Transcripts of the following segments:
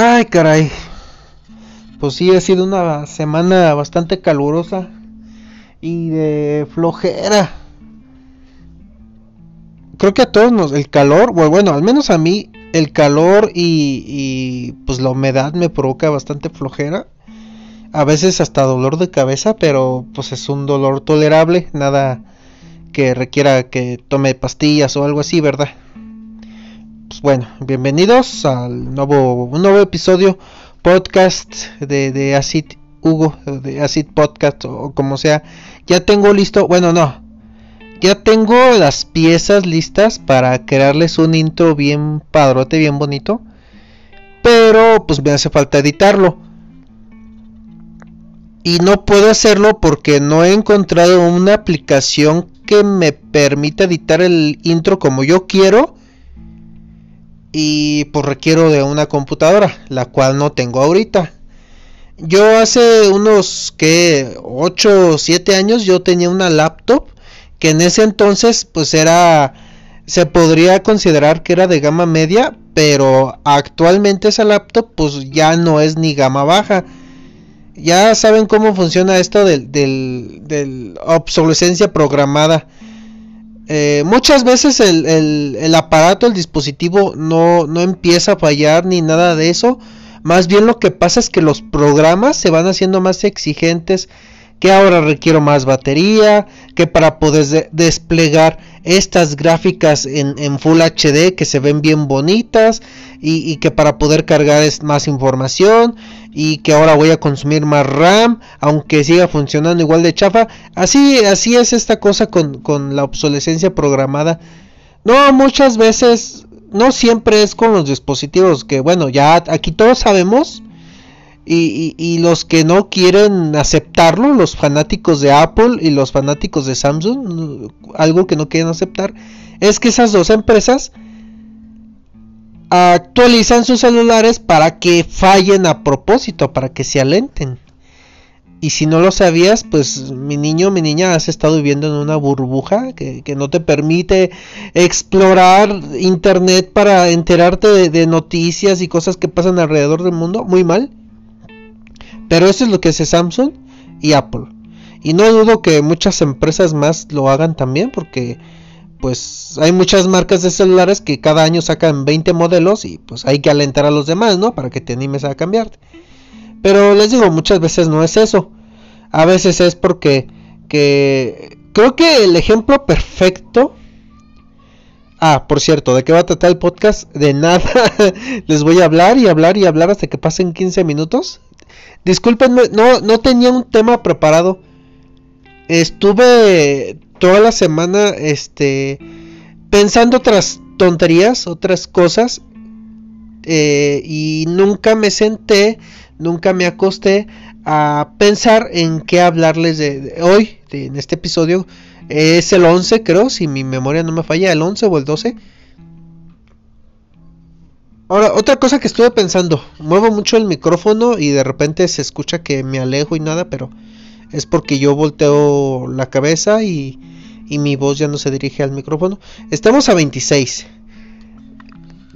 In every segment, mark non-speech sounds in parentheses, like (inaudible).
Ay, caray. Pues sí, ha sido una semana bastante calurosa y de flojera. Creo que a todos nos el calor, bueno, al menos a mí el calor y, y pues la humedad me provoca bastante flojera. A veces hasta dolor de cabeza, pero pues es un dolor tolerable, nada que requiera que tome pastillas o algo así, ¿verdad? Pues bueno, bienvenidos al nuevo, un nuevo episodio podcast de, Acid Hugo, de Acid Podcast o como sea. Ya tengo listo, bueno, no, ya tengo las piezas listas para crearles un intro bien padrote, bien bonito. Pero pues me hace falta editarlo. Y no puedo hacerlo porque no he encontrado una aplicación que me permita editar el intro como yo quiero y pues requiero de una computadora, la cual no tengo ahorita. Yo hace unos que 8 o 7 años yo tenía una laptop que en ese entonces pues era se podría considerar que era de gama media, pero actualmente esa laptop pues ya no es ni gama baja. Ya saben cómo funciona esto del, del, del obsolescencia programada eh, muchas veces el, aparato, el dispositivo no, no empieza a fallar ni nada de eso. Más bien lo que pasa es que los programas se van haciendo más exigentes que ahora requiero más batería, que para poder desplegar estas gráficas en, Full HD que se ven bien bonitas y, que para poder cargar es más información y que ahora voy a consumir más RAM aunque siga funcionando igual de chafa. Así, así es esta cosa con, con la obsolescencia programada. No, muchas veces, no siempre es con los dispositivos que bueno, ya aquí todos sabemos y, los que no quieren aceptarlo, los fanáticos de Apple y los fanáticos de Samsung, algo que no quieren aceptar, es que esas dos empresas actualizan sus celulares para que fallen a propósito, para que se alenten. Y si no lo sabías, pues mi niño, mi niña, has estado viviendo en una burbuja que, no te permite explorar internet para enterarte de noticias y cosas que pasan alrededor del mundo. Muy mal. Pero eso es lo que hace Samsung y Apple. Y no dudo que muchas empresas más lo hagan también porque pues hay muchas marcas de celulares que cada año sacan 20 modelos y pues hay que alentar a los demás, ¿no? Para que te animes a cambiarte. Pero les digo, muchas veces no es eso. A veces es porque que creo que el ejemplo perfecto Ah, por cierto, ¿de qué va a tratar el podcast? De nada. (laughs) Les voy a hablar y hablar y hablar hasta que pasen 15 minutos. Disculpenme, no, no tenía un tema preparado. Estuve toda la semana este, pensando otras tonterías, otras cosas. Eh, y nunca me senté, nunca me acosté a pensar en qué hablarles de, hoy, en este episodio. Es el 11, creo, si mi memoria no me falla, el 11 o el 12 Ahora, otra cosa que estuve pensando, muevo mucho el micrófono y de repente se escucha que me alejo y nada, pero es porque yo volteo la cabeza y, mi voz ya no se dirige al micrófono. Estamos a 26.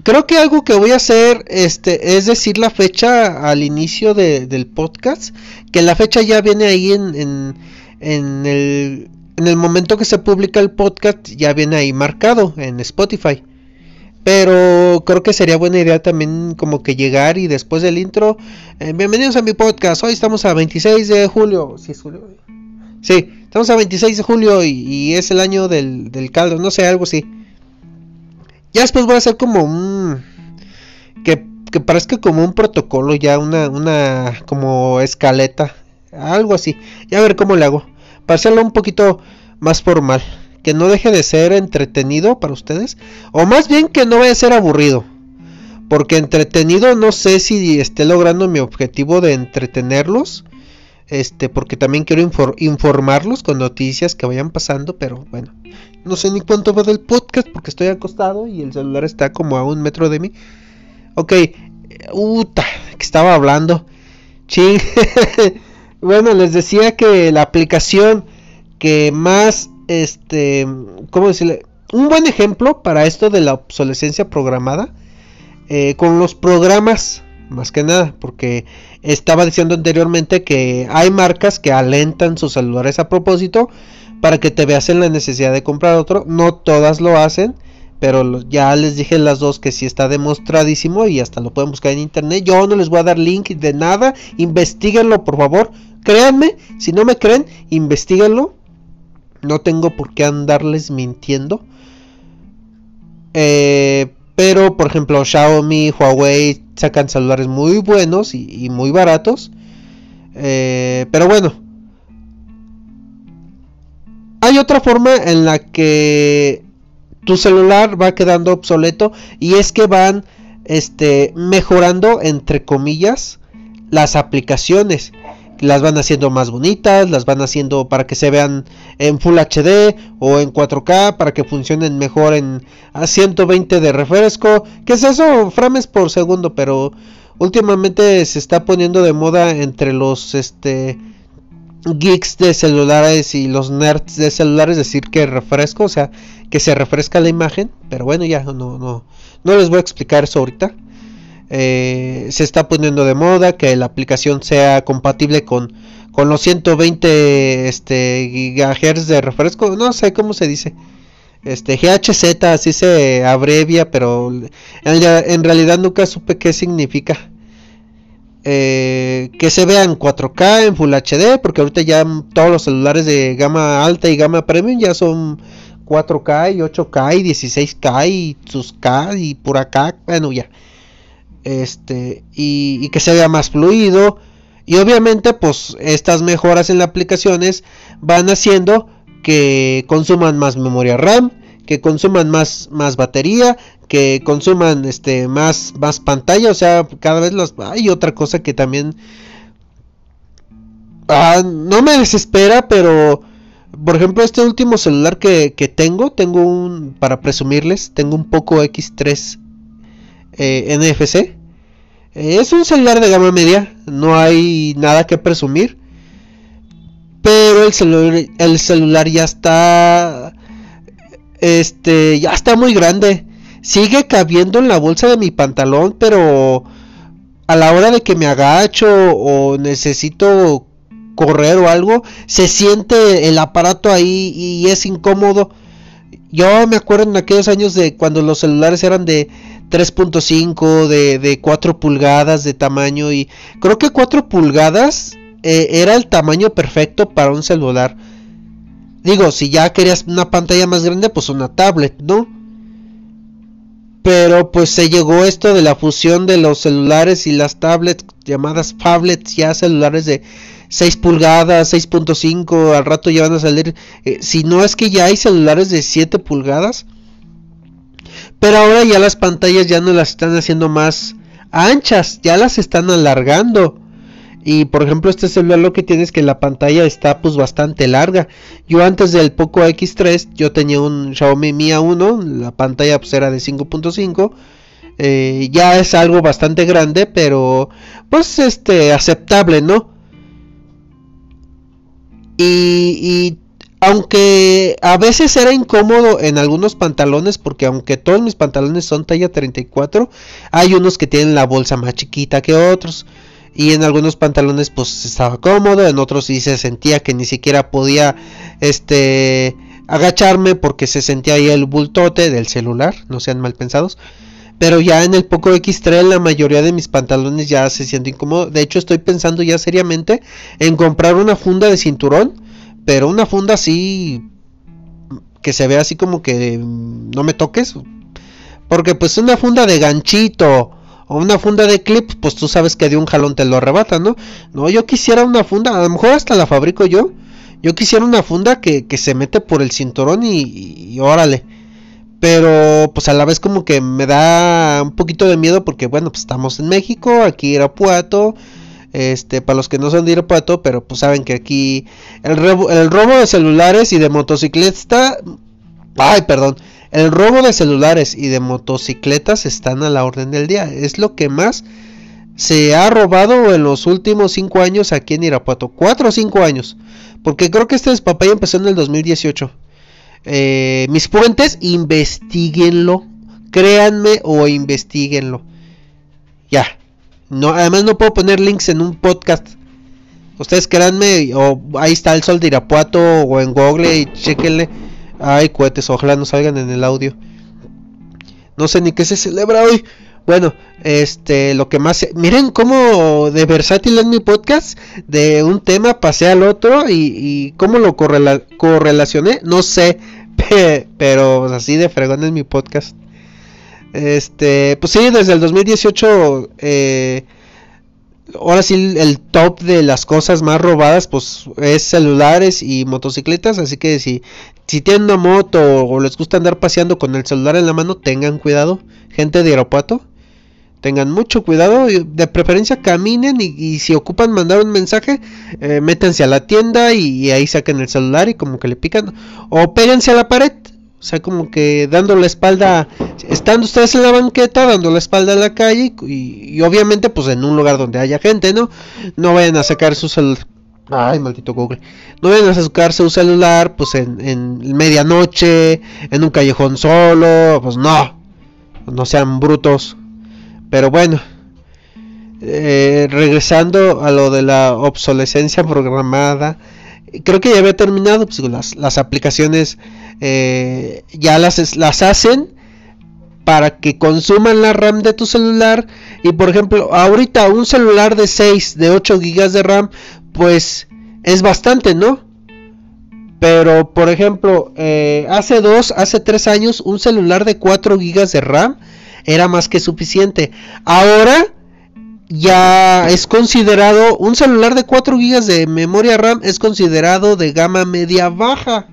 Creo que algo que voy a hacer este, es decir la fecha al inicio del podcast, que la fecha ya viene ahí en, en, en, el, en el momento que se publica el podcast, ya viene ahí marcado en Spotify. Pero creo que sería buena idea también como que llegar y después del intro, eh, bienvenidos a mi podcast. Hoy estamos a 26 de julio. ¿Sí es julio? Sí, estamos a 26 de julio y, es el año del, del, caldo, no sé, algo así. Ya después voy a hacer como un... Que, que parezca como un protocolo, ya una, una como escaleta, algo así. Ya a ver cómo le hago. Para hacerlo un poquito más formal que no deje de ser entretenido para ustedes, o más bien que no vaya a ser aburrido. Porque entretenido no sé si esté logrando mi objetivo de entretenerlos. Este, porque también quiero informarlos con noticias que vayan pasando, pero bueno, no sé ni cuánto va del podcast porque estoy acostado y el celular está como a un metro de mí. Ok, uta, que estaba hablando. Ching. (laughs) bueno, les decía que la aplicación que más este, ¿cómo decirle? Un buen ejemplo para esto de la obsolescencia programada, eh, con los programas, más que nada, porque estaba diciendo anteriormente que hay marcas que alentan sus celulares a propósito para que te veas en la necesidad de comprar otro. No todas lo hacen, pero ya les dije las dos que sí está demostradísimo y hasta lo pueden buscar en internet. Yo no les voy a dar link de nada, investiguenlo por favor. Créanme, si no me creen, investiguenlo. No tengo por qué andarles mintiendo. Eh, pero, por ejemplo, Xiaomi, Huawei sacan celulares muy buenos y, muy baratos. Eh, pero bueno. Hay otra forma en la que tu celular va quedando obsoleto y es que van este, mejorando, entre comillas, las aplicaciones las van haciendo más bonitas, las van haciendo para que se vean en Full HD o en 4K, para que funcionen mejor en a 120 de refresco. ¿Qué es eso? Frames por segundo, pero últimamente se está poniendo de moda entre los este geeks de celulares y los nerds de celulares decir que refresco, o sea, que se refresca la imagen, pero bueno, ya no no no les voy a explicar eso ahorita. Eh, se está poniendo de moda que la aplicación sea compatible con, con los 120 este, gigahertz de refresco, no sé cómo se dice. Este GHZ así se abrevia, pero en, realidad nunca supe qué significa. Eh, que se vea en 4K, en Full HD, porque ahorita ya todos los celulares de gama alta y gama premium ya son 4K y 8K y 16K y sus K y por acá, bueno ya este y, que se vea más fluido. Y obviamente pues estas mejoras en las aplicaciones van haciendo que consuman más memoria RAM que consuman más más batería que consuman este más más pantalla. O sea cada vez las hay otra cosa que también ah, no me desespera pero por ejemplo este último celular que, que tengo tengo un para presumirles tengo un poco X3 eh, NFC. Eh, es un celular de gama media, no hay nada que presumir. Pero el el celular ya está. Este, ya está muy grande. Sigue cabiendo en la bolsa de mi pantalón, pero a la hora de que me agacho o necesito correr o algo, se siente el aparato ahí y es incómodo. Yo me acuerdo en aquellos años de cuando los celulares eran de 3.5, de, de 4 pulgadas de tamaño y creo que 4 pulgadas eh, era el tamaño perfecto para un celular. Digo, si ya querías una pantalla más grande, pues una tablet, ¿no? Pero pues se llegó esto de la fusión de los celulares y las tablets llamadas tablets, ya celulares de 6 pulgadas, 6.5, al rato ya van a salir, eh, si no es que ya hay celulares de 7 pulgadas, pero ahora ya las pantallas ya no las están haciendo más anchas, ya las están alargando. Y por ejemplo, este celular lo que tiene es que la pantalla está pues bastante larga. Yo antes del Poco X3 yo tenía un Xiaomi Mi A1, la pantalla pues era de 5.5. Eh, ya es algo bastante grande, pero pues este aceptable, ¿no? Y, y aunque a veces era incómodo en algunos pantalones, porque aunque todos mis pantalones son talla 34, hay unos que tienen la bolsa más chiquita que otros. Y en algunos pantalones pues estaba cómodo, en otros sí se sentía que ni siquiera podía este agacharme porque se sentía ahí el bultote del celular, no sean mal pensados. Pero ya en el Poco X3 la mayoría de mis pantalones ya se sienten incómodo. De hecho estoy pensando ya seriamente en comprar una funda de cinturón pero una funda así que se ve así como que no me toques. Porque pues una funda de ganchito o una funda de clip, pues tú sabes que de un jalón te lo arrebata, ¿no? No, yo quisiera una funda, a lo mejor hasta la fabrico yo. Yo quisiera una funda que, que se mete por el cinturón y, y, órale. Pero pues a la vez como que me da un poquito de miedo porque bueno, pues estamos en México, aquí Irapuato este, para los que no son de Irapuato, pero pues saben que aquí el, robo, de celulares y de motocicletas, ay, perdón, el robo de celulares y de motocicletas están a la orden del día. Es lo que más se ha robado en los últimos 5 años aquí en Irapuato. 4 o 5 años. Porque creo que este despapaya empezó en el 2018. Eh, mis fuentes, investiguenlo. Créanme o investiguenlo. Ya, No, además no puedo poner links en un podcast. Ustedes créanme, o ahí está el sol de Irapuato o en Google y chequenle. Ay, cohetes, ojalá no salgan en el audio. No sé ni qué se celebra hoy. Bueno, este, lo que más... Miren cómo de versátil es mi podcast. De un tema pasé al otro y, y cómo lo correlacioné. No sé, (laughs) pero así de fregón es mi podcast. Este, pues sí, desde el 2018... Eh, ahora sí el top de las cosas más robadas pues es celulares y motocicletas así que si si tienen una moto o les gusta andar paseando con el celular en la mano tengan cuidado. Gente de aeropuerto tengan mucho cuidado. De preferencia caminen y, si ocupan mandar un mensaje eh, métanse a la tienda y, ahí saquen el celular y como que le pican. O péguense a la pared o sea, como que dando la espalda, estando ustedes en la banqueta, dando la espalda a la calle y, obviamente pues en un lugar donde haya gente, ¿no? No vayan a sacar su celular. Ay, maldito Google. No vayan a sacarse su celular pues en, en medianoche, en un callejón solo, pues no. No sean brutos. Pero bueno, eh, regresando a lo de la obsolescencia programada, creo que ya había terminado pues, las, las aplicaciones ya las, las hacen para que consuman la RAM de tu celular. Y por ejemplo ahorita un celular de 6 de 8 GB de RAM pues es bastante no pero por ejemplo eh, hace 2 hace 3 años un celular de 4 GB de RAM era más que suficiente. Ahora ya es considerado un celular de 4 GB de memoria RAM es considerado de gama media baja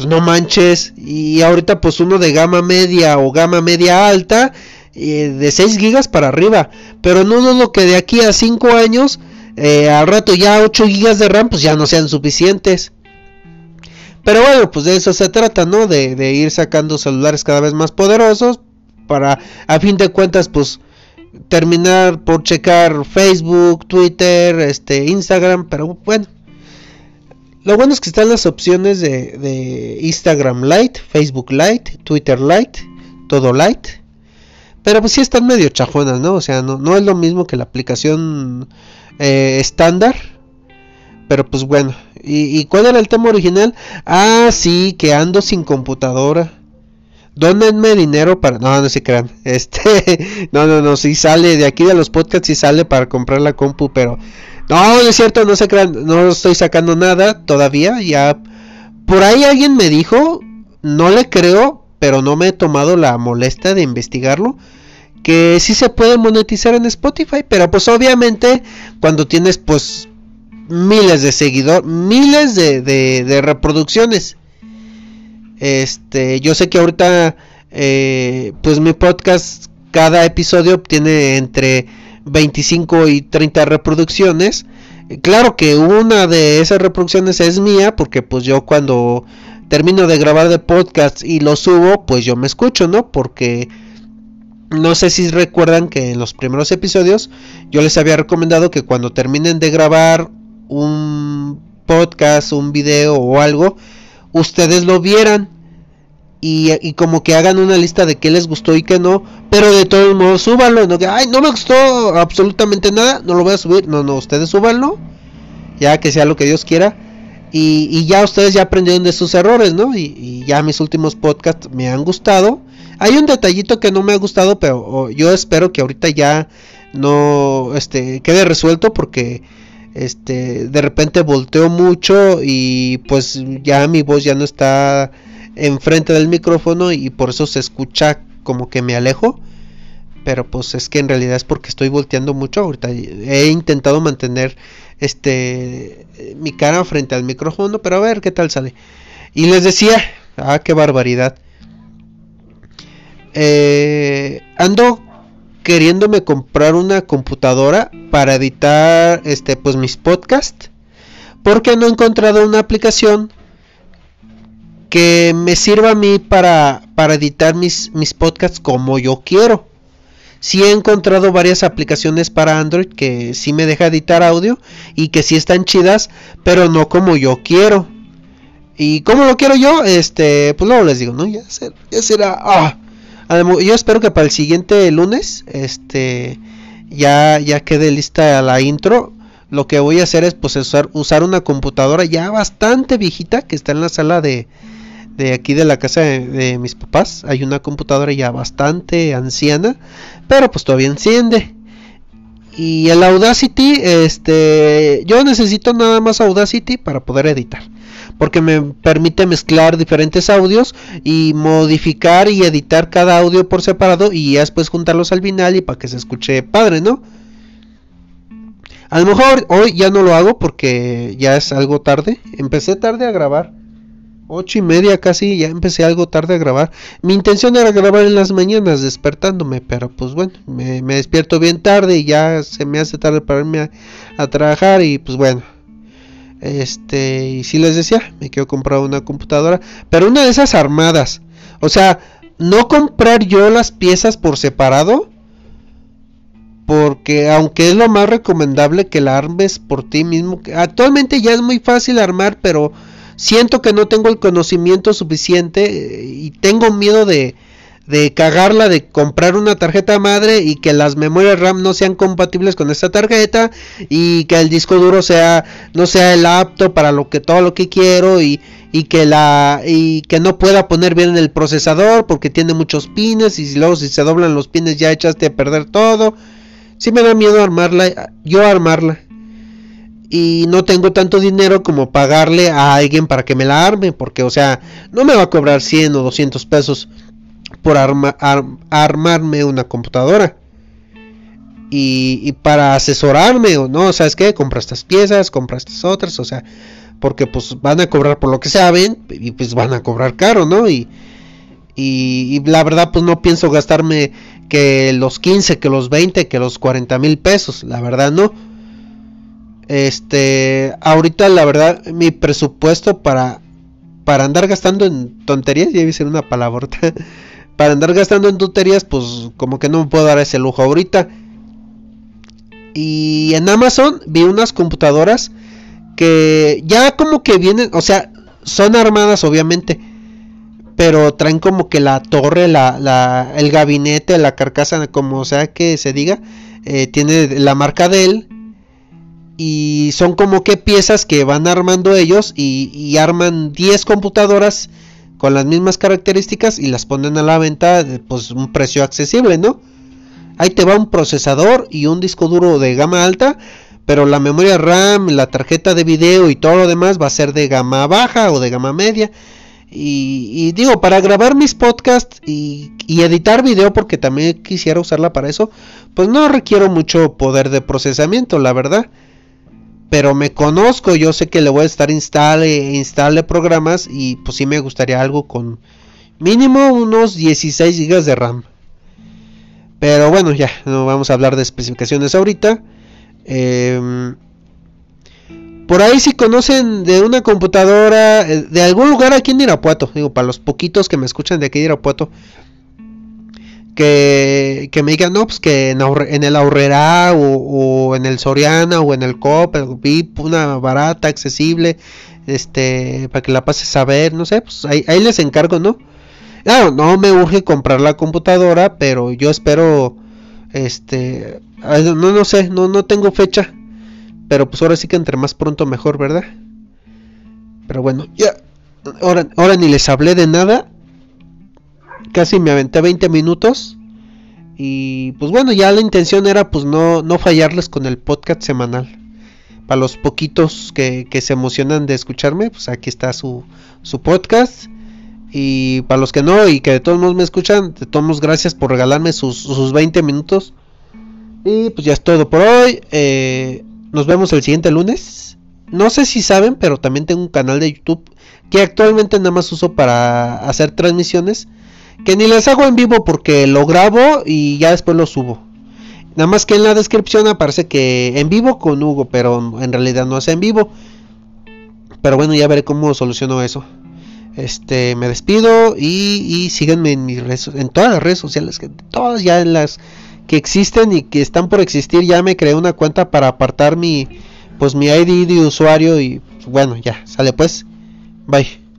pues no manches. Y ahorita pues uno de gama media o gama media alta, eh, de 6 gigas para arriba. Pero no lo que de aquí a 5 años, eh, al rato ya 8 gigas de RAM pues ya no sean suficientes. Pero bueno, pues de eso se trata, ¿no? De, de ir sacando celulares cada vez más poderosos para, a fin de cuentas, pues terminar por checar Facebook, Twitter, este, Instagram, pero bueno, lo bueno es que están las opciones de, Instagram Lite, Facebook Lite, Twitter Lite, todo Lite. Pero pues sí están medio chajonas, ¿no? O sea, no, es lo mismo que la aplicación eh, estándar. pero pues bueno. ¿Y, cuál era el tema original? Ah, sí, que ando sin computadora. Dónenme dinero para... No, no se crean. (laughs) Este... no, no, no. Si sale de aquí de los podcasts, si sale para comprar la compu, pero... No, es cierto, no se crean, no estoy sacando nada todavía, ya por ahí alguien me dijo, no le creo, pero no me he tomado la molestia de investigarlo, que sí se puede monetizar en Spotify, pero pues obviamente cuando tienes pues miles de seguidores, miles de, de, reproducciones. Este, yo sé que ahorita eh, pues mi podcast cada episodio tiene entre 25 y 30 reproducciones. Claro que una de esas reproducciones es mía, porque pues yo cuando termino de grabar de podcast y lo subo, pues yo me escucho, ¿no? Porque no sé si recuerdan que en los primeros episodios yo les había recomendado que cuando terminen de grabar un podcast, un video o algo, ustedes lo vieran y, como que hagan una lista de qué les gustó y qué no, pero de todos modos súbanlo, no que, ay, no me gustó absolutamente nada, no lo voy a subir, no, no, ustedes súbanlo, ya que sea lo que Dios quiera, y, ya ustedes ya aprendieron de sus errores, ¿no? Y, ya mis últimos podcasts me han gustado, hay un detallito que no me ha gustado, pero yo espero que ahorita ya no, este, quede resuelto porque este de repente volteo mucho y pues ya mi voz ya no está enfrente del micrófono y por eso se escucha como que me alejo. Pero pues es que en realidad es porque estoy volteando mucho ahorita. He intentado mantener este mi cara frente al micrófono, pero a ver qué tal sale. Y les decía, ah, qué barbaridad. Eh, ando queriéndome comprar una computadora para editar este pues mis podcasts porque no he encontrado una aplicación que me sirva a mí para, para editar mis, mis podcasts como yo quiero. Sí he encontrado varias aplicaciones para Android que sí me deja editar audio y que sí están chidas, pero no como yo quiero. Y como lo quiero yo, este, pues luego les digo, ¿no? Ya será, ya será, ah, yo espero que para el siguiente lunes este ya ya quede lista la intro lo que voy a hacer es pues usar, usar una computadora ya bastante viejita que está en la sala de, de aquí de la casa de, mis papás hay una computadora ya bastante anciana pero pues todavía enciende y el Audacity este yo necesito nada más Audacity para poder editar porque me permite mezclar diferentes audios y modificar y editar cada audio por separado y ya después juntarlos al final y para que se escuche padre, ¿no? A lo mejor hoy ya no lo hago porque ya es algo tarde. Empecé tarde a grabar ocho y media casi, ya empecé algo tarde a grabar. Mi intención era grabar en las mañanas despertándome, pero pues bueno, me, despierto bien tarde y ya se me hace tarde para irme a, trabajar y pues bueno. Este, y si les decía, me quiero comprar una computadora, pero una de esas armadas. O sea, no comprar yo las piezas por separado, porque aunque es lo más recomendable que la armes por ti mismo, actualmente ya es muy fácil armar, pero siento que no tengo el conocimiento suficiente eh, y tengo miedo de, de cagarla, de comprar una tarjeta madre y que las memorias RAM no sean compatibles con esta tarjeta y que el disco duro sea no sea el apto para lo que todo lo que quiero y, y que la y que no pueda poner bien el procesador porque tiene muchos pines y luego si se doblan los pines ya echaste a perder todo. Si me da miedo armarla, yo armarla y no tengo tanto dinero como pagarle a alguien para que me la arme, porque o sea, no me va a cobrar 100 o 200 pesos por armarme una computadora. Y, para asesorarme, o no, ¿sabes qué? Compra estas piezas, compra estas otras, o sea, porque pues van a cobrar por lo que saben y pues van a cobrar caro, ¿no? Y, y, y, la verdad pues no pienso gastarme que los 15, que los 20, que los 40 mil pesos, la verdad no este, ahorita la verdad, mi presupuesto para, para andar gastando en tonterías, ya ser una palabra, (laughs) para andar gastando en tonterías, pues como que no me puedo dar ese lujo ahorita. Y en Amazon vi unas computadoras que ya como que vienen, o sea, son armadas obviamente, pero traen como que la torre, la, la, el gabinete, la carcasa, como sea que se diga, eh, tiene la marca de él y son como que piezas que van armando ellos y, arman 10 computadoras con las mismas características y las ponen a la venta pues un precio accesible, ¿no? Ahí te va un procesador y un disco duro de gama alta, pero la memoria RAM, la tarjeta de video y todo lo demás va a ser de gama baja o de gama media. Y, digo, para grabar mis podcasts y, y, editar video, porque también quisiera usarla para eso, pues no requiero mucho poder de procesamiento, la verdad pero me conozco, yo sé que le voy a estar instale, instale programas y pues sí me gustaría algo con mínimo unos 16 GB de RAM. Pero bueno, ya, no vamos a hablar de especificaciones ahorita. Em, por ahí si conocen de una computadora, eh, de algún lugar aquí en Irapuato, digo, para los poquitos que me escuchan de aquí de Irapuato, que, me digan, no, pues que en, el Ahorrera o, en el Soriana o en el COP, vi una barata, accesible, este, para que la pases a ver, no sé, pues ahí, les encargo, ¿no? Claro, no me urge comprar la computadora, pero yo espero, este, no, no sé, no, no tengo fecha, pero pues ahora sí que entre más pronto mejor, ¿verdad? Pero bueno, ya, ahora, ahora ni les hablé de nada, casi me aventé 20 minutos. Y pues bueno, ya la intención era pues no, no fallarles con el podcast semanal. Para los poquitos que, se emocionan de escucharme, pues aquí está su, su podcast. Y para los que no y que de todos modos me escuchan, de todos modos gracias por regalarme sus, sus 20 minutos. Y pues ya es todo por hoy. Eh, nos vemos el siguiente lunes. No sé si saben, pero también tengo un canal de YouTube que actualmente nada más uso para hacer transmisiones que ni les hago en vivo porque lo grabo y ya después lo subo. Nada más que en la descripción aparece que en vivo con Hugo, pero en realidad no es en vivo. Pero bueno, ya veré cómo soluciono eso. Este, me despido y, y síganme en mis redes, en todas las redes sociales, que todas ya en las que existen y que están por existir, ya me creé una cuenta para apartar mi pues mi ID de usuario y bueno, ya, sale pues. Bye.